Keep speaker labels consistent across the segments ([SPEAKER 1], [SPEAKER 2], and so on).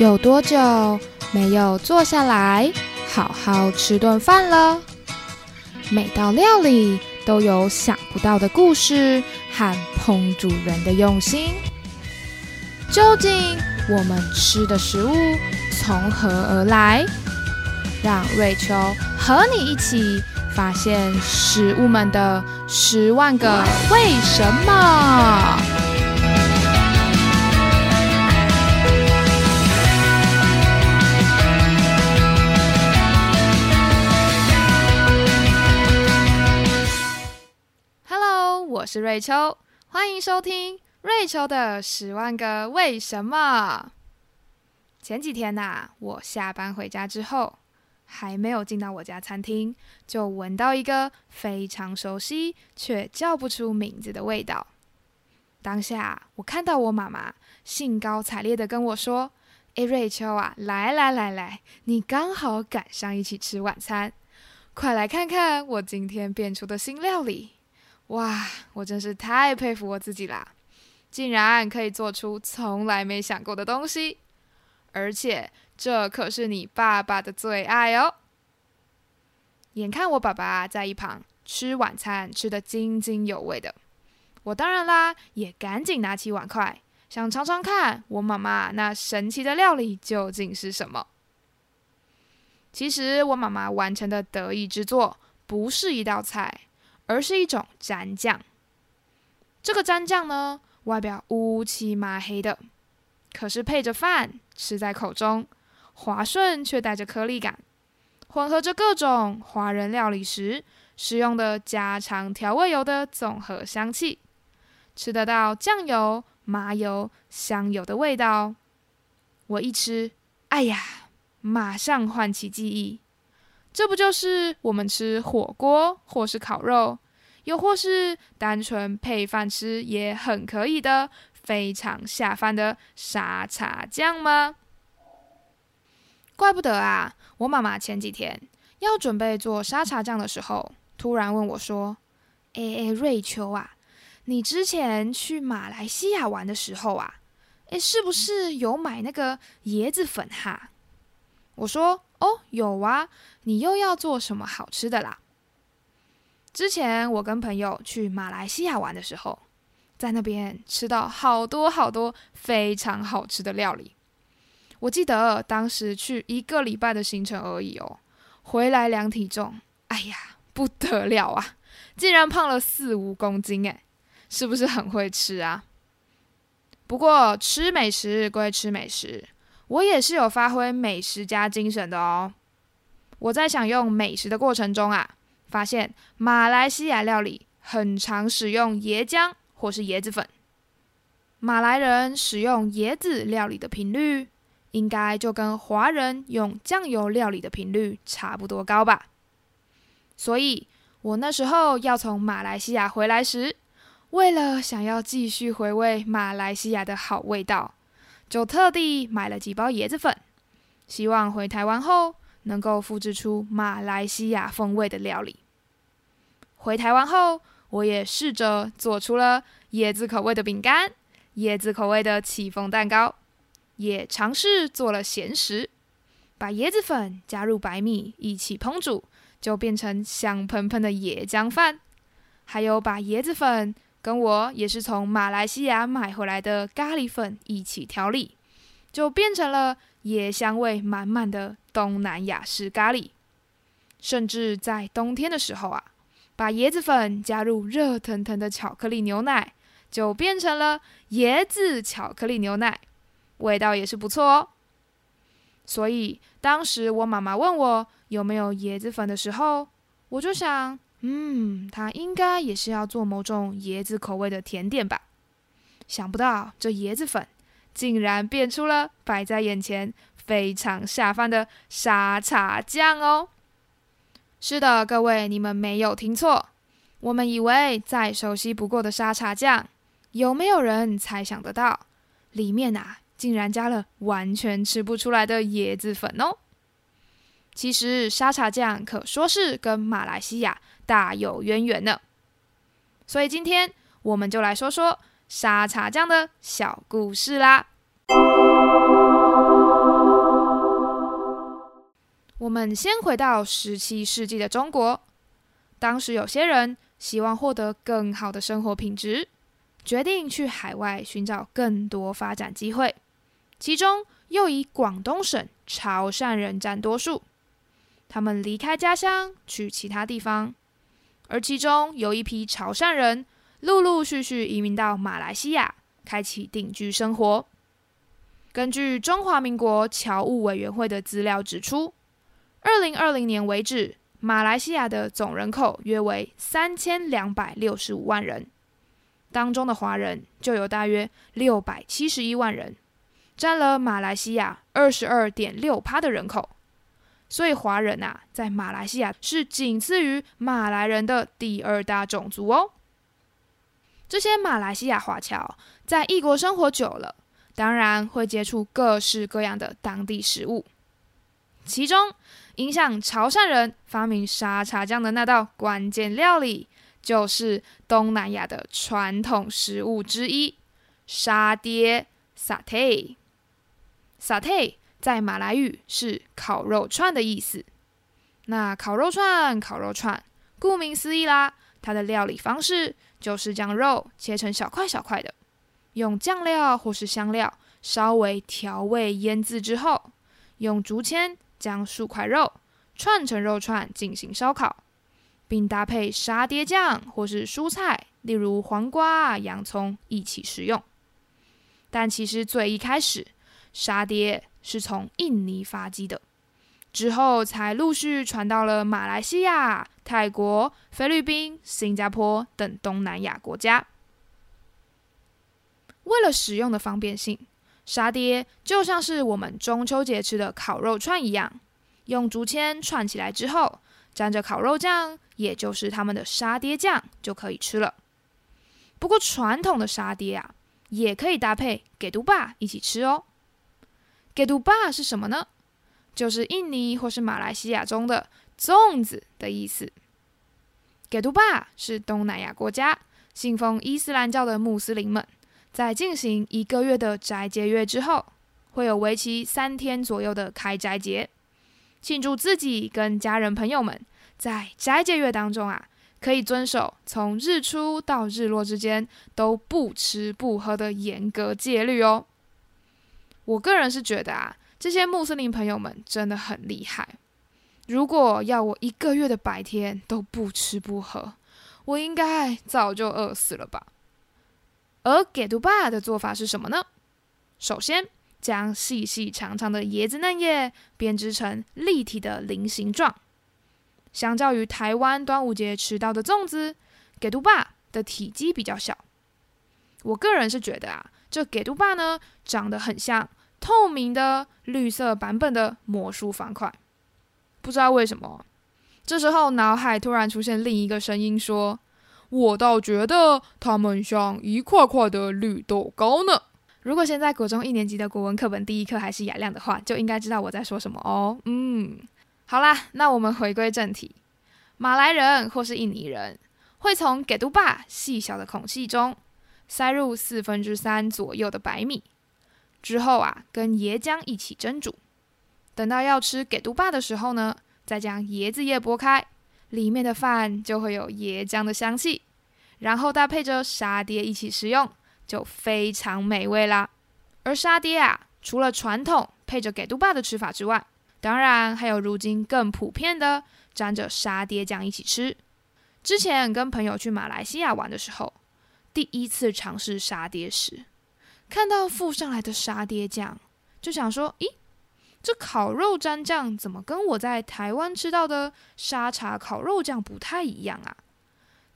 [SPEAKER 1] 有多久没有坐下来好好吃顿饭了？每道料理都有想不到的故事和烹煮人的用心。究竟我们吃的食物从何而来？让瑞秋和你一起发现食物们的十万个为什么。是瑞秋，欢迎收听瑞秋的十万个为什么。前几天呐、我下班回家之后，还没有进到我家餐厅，就闻到一个非常熟悉却叫不出名字的味道。当下，我看到我妈妈兴高采烈的跟我说：“诶，瑞秋啊，来来来来，你刚好赶上一起吃晚餐，快来看看我今天变出的新料理。”哇，我真是太佩服我自己啦！竟然可以做出从来没想过的东西，而且这可是你爸爸的最爱哦。眼看我爸爸在一旁吃晚餐，吃得津津有味的，我当然啦，也赶紧拿起碗筷，想尝尝看我妈妈那神奇的料理究竟是什么。其实我妈妈完成的得意之作，不是一道菜。而是一种蘸酱。这个蘸酱呢，外表乌漆麻黑的，可是配着饭吃在口中，滑顺却带着颗粒感，混合着各种华人料理时使用的家常调味油的综合香气，吃得到酱油、麻油、香油的味道。我一吃，哎呀，马上唤起记忆。这不就是我们吃火锅，或是烤肉，又或是单纯配饭吃也很可以的非常下饭的沙茶酱吗？怪不得啊！我妈妈前几天要准备做沙茶酱的时候，突然问我说：“诶诶，瑞秋啊，你之前去马来西亚玩的时候啊，诶，是不是有买那个椰子粉哈？”我说：“哦，有啊。”你又要做什么好吃的啦？之前我跟朋友去马来西亚玩的时候，在那边吃到好多好多非常好吃的料理。我记得当时去一个礼拜的行程而已哦，回来量体重，哎呀，不得了啊，竟然胖了四五公斤诶，是不是很会吃啊？不过吃美食归吃美食，我也是有发挥美食家精神的哦。我在享用美食的过程中啊，发现马来西亚料理很常使用椰浆或是椰子粉。马来人使用椰子料理的频率，应该就跟华人用酱油料理的频率差不多高吧。所以，我那时候要从马来西亚回来时，为了想要继续回味马来西亚的好味道，就特地买了几包椰子粉，希望回台湾后。能够复制出马来西亚风味的料理。回台湾后，我也试着做出了椰子口味的饼干、椰子口味的戚风蛋糕，也尝试做了咸食，把椰子粉加入白米一起烹煮，就变成香喷喷的椰浆饭。还有把椰子粉跟我也是从马来西亚买回来的咖喱粉一起调理，就变成了。椰香味满满的东南亚式咖喱，甚至在冬天的时候啊，把椰子粉加入热腾腾的巧克力牛奶，就变成了椰子巧克力牛奶，味道也是不错哦。所以当时我妈妈问我有没有椰子粉的时候，我就想，嗯，他应该也是要做某种椰子口味的甜点吧。想不到这椰子粉。竟然变出了摆在眼前非常下饭的沙茶酱哦！是的，各位，你们没有听错，我们以为再熟悉不过的沙茶酱，有没有人猜想得到，里面啊竟然加了完全吃不出来的椰子粉哦？其实沙茶酱可说是跟马来西亚大有渊源呢，所以今天我们就来说说。沙茶酱的小故事啦。我们先回到十七世纪的中国，当时有些人希望获得更好的生活品质，决定去海外寻找更多发展机会，其中又以广东省潮汕人占多数。他们离开家乡去其他地方，而其中有一批潮汕人陆陆续续移民到马来西亚，开启定居生活。根据中华民国侨务委员会的资料指出，二零二零年为止，马来西亚的总人口约为三千两百六十五万人，当中的华人就有大约六百七十一万人，占了马来西亚二十二点六趴的人口。所以华人啊，在马来西亚是仅次于马来人的第二大种族哦。这些马来西亚华侨在异国生活久了，当然会接触各式各样的当地食物。其中，影响潮汕人发明沙茶酱的那道关键料理，就是东南亚的传统食物之一——沙爹 （satay）。satay。在马来语是烤肉串的意思。那烤肉串，烤肉串，顾名思义啦，它的料理方式就是将肉切成小块小块的，用酱料或是香料稍微调味腌制之后，用竹签将数块肉串成肉串进行烧烤，并搭配沙爹酱或是蔬菜，例如黄瓜、洋葱一起食用。但其实最一开始，沙爹。是从印尼发迹的，之后才陆续传到了马来西亚、泰国、菲律宾、新加坡等东南亚国家。为了使用的方便性，沙爹就像是我们中秋节吃的烤肉串一样，用竹签串起来之后，沾着烤肉酱，也就是他们的沙爹酱，就可以吃了。不过传统的沙爹啊，也可以搭配给毒霸一起吃哦。给杜巴是什么呢？就是印尼或是马来西亚中的粽子的意思。给杜巴是东南亚国家信奉伊斯兰教的穆斯林们，在进行一个月的斋戒月之后，会有为期三天左右的开斋节，庆祝自己跟家人朋友们在斋戒月当中啊，可以遵守从日出到日落之间都不吃不喝的严格戒律哦。我个人是觉得啊，这些穆斯林朋友们真的很厉害。如果要我一个月的白天都不吃不喝，我应该早就饿死了吧。而给杜巴的做法是什么呢？首先，将细细长长的椰子嫩叶编织成立体的菱形状。相较于台湾端午节吃到的粽子，给杜巴的体积比较小。我个人是觉得啊。这给杜巴呢，长得很像透明的绿色版本的魔术方块，不知道为什么。这时候脑海突然出现另一个声音说：“我倒觉得它们像一块块的绿豆糕呢。”如果现在国中一年级的国文课本第一课还是雅亮的话，就应该知道我在说什么哦。嗯，好啦，那我们回归正题，马来人或是印尼人会从给杜巴细小的孔隙中。塞入四分之三左右的白米，之后啊，跟椰浆一起蒸煮。等到要吃给杜巴的时候呢，再将椰子叶剥开，里面的饭就会有椰浆的香气，然后搭配着沙爹一起食用，就非常美味啦。而沙爹啊，除了传统配着给杜巴的吃法之外，当然还有如今更普遍的沾着沙爹酱一起吃。之前跟朋友去马来西亚玩的时候。第一次尝试沙爹时，看到附上来的沙爹酱，就想说：“咦，这烤肉蘸酱怎么跟我在台湾吃到的沙茶烤肉酱不太一样啊？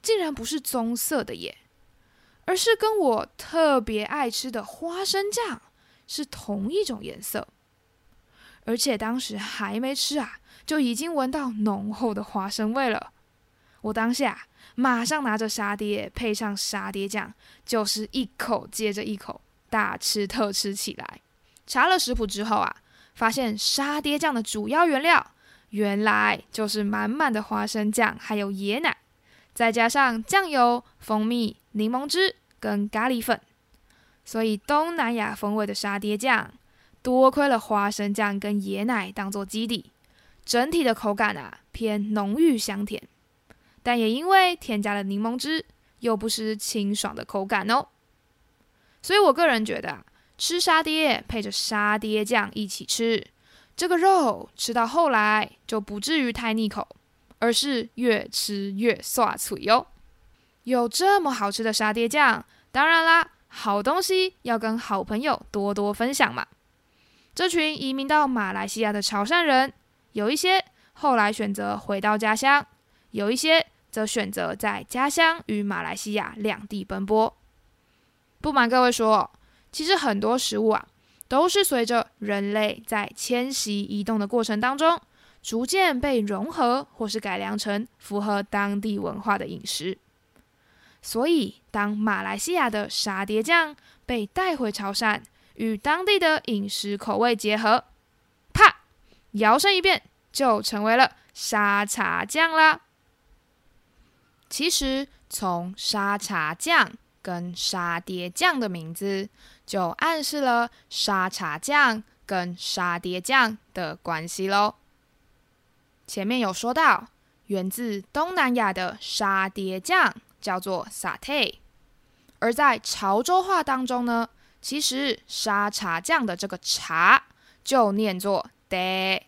[SPEAKER 1] 竟然不是棕色的耶，而是跟我特别爱吃的花生酱是同一种颜色。而且当时还没吃啊，就已经闻到浓厚的花生味了。我当下。”马上拿着沙爹，配上沙爹酱，就是一口接着一口大吃特吃起来。查了食谱之后啊，发现沙爹酱的主要原料原来就是满满的花生酱，还有椰奶，再加上酱油、蜂蜜、柠檬汁跟咖喱粉。所以东南亚风味的沙爹酱，多亏了花生酱跟椰奶当做基底，整体的口感啊偏浓郁香甜，但也因为添加了柠檬汁，又不失清爽的口感哦。所以我个人觉得，吃沙爹配着沙爹酱一起吃，这个肉吃到后来就不至于太腻口，而是越吃越爽脆哟。有这么好吃的沙爹酱，当然啦，好东西要跟好朋友多多分享嘛。这群移民到马来西亚的潮汕人，有一些后来选择回到家乡，有一些则选择在家乡与马来西亚两地奔波。不瞒各位说，其实很多食物啊，都是随着人类在迁徙移动的过程当中，逐渐被融合或是改良成符合当地文化的饮食。所以，当马来西亚的沙爹酱被带回潮汕，与当地的饮食口味结合，啪，摇身一变就成为了沙茶酱啦。其实，从沙茶酱跟沙爹酱的名字，就暗示了沙茶酱跟沙爹酱的关系喽。前面有说到，源自东南亚的沙爹酱叫做 satay，而在潮州话当中呢。其实沙茶酱的这个茶就念作 de，，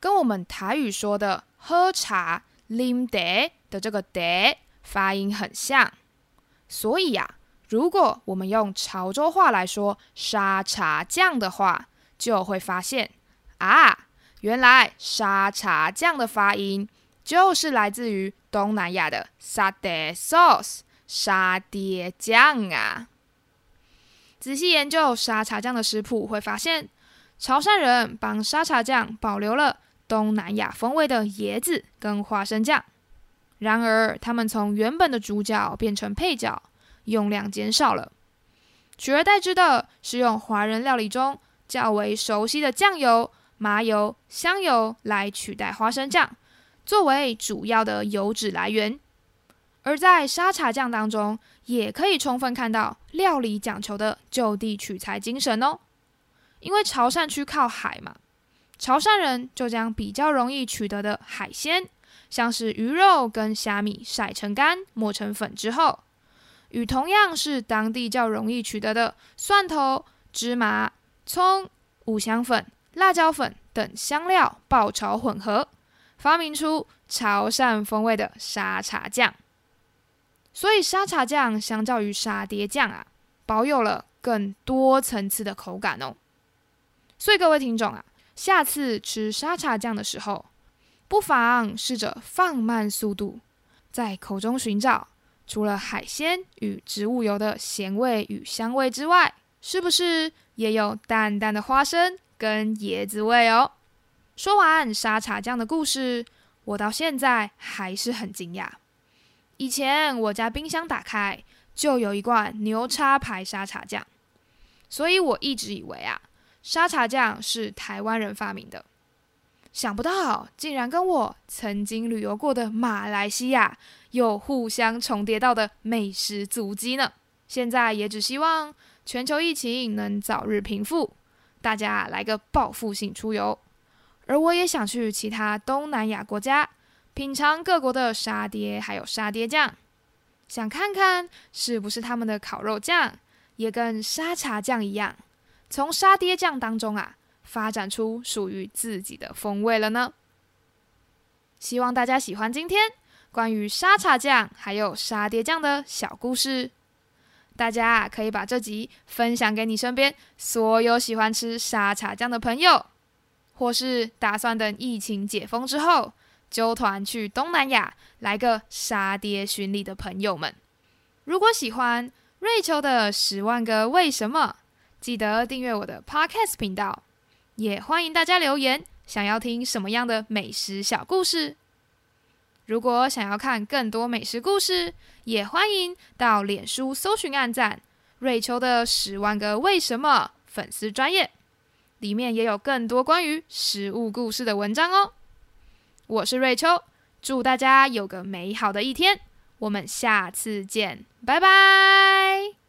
[SPEAKER 1] 跟我们台语说的喝茶啉茶的这个 de 发音很像。所以呀，如果我们用潮州话来说沙茶酱的话，就会发现啊，原来沙茶酱的发音就是来自于东南亚的沙爹 sauce 沙爹酱啊。仔细研究沙茶酱的食谱，会发现潮汕人帮沙茶酱保留了东南亚风味的椰子跟花生酱。然而，他们从原本的主角变成配角，用量减少了，取而代之的是用华人料理中较为熟悉的酱油、麻油、香油来取代花生酱，作为主要的油脂来源。而在沙茶酱当中，也可以充分看到料理讲求的就地取材精神哦。因为潮汕区靠海嘛，潮汕人就将比较容易取得的海鲜，像是鱼肉跟虾米晒成干、磨成粉之后，与同样是当地较容易取得的蒜头、芝麻、葱、五香粉、辣椒粉等香料爆炒混合，发明出潮汕风味的沙茶酱。所以沙茶酱相较于沙爹酱啊，保有了更多层次的口感哦。所以各位听众啊，下次吃沙茶酱的时候，不妨试着放慢速度，在口中寻找除了海鲜与植物油的咸味与香味之外，是不是也有淡淡的花生跟椰子味哦？说完沙茶酱的故事，我到现在还是很惊讶。以前我家冰箱打开就有一罐牛叉牌沙茶酱，所以我一直以为啊，沙茶酱是台湾人发明的。想不到竟然跟我曾经旅游过的马来西亚有互相重叠到的美食足迹呢。现在也只希望全球疫情能早日平复，大家来个报复性出游。而我也想去其他东南亚国家。品尝各国的沙爹，还有沙爹酱，想看看是不是他们的烤肉酱也跟沙茶酱一样，从沙爹酱当中啊发展出属于自己的风味了呢？希望大家喜欢今天关于沙茶酱还有沙爹酱的小故事。大家可以把这集分享给你身边所有喜欢吃沙茶酱的朋友，或是打算等疫情解封之后。揪团去东南亚来个沙爹巡礼的朋友们，如果喜欢瑞秋的十万个为什么，记得订阅我的 Podcast 频道，也欢迎大家留言，想要听什么样的美食小故事。如果想要看更多美食故事，也欢迎到脸书搜寻、按赞瑞秋的十万个为什么粉丝专业，里面也有更多关于食物故事的文章哦。我是瑞秋，祝大家有个美好的一天，我们下次见，拜拜。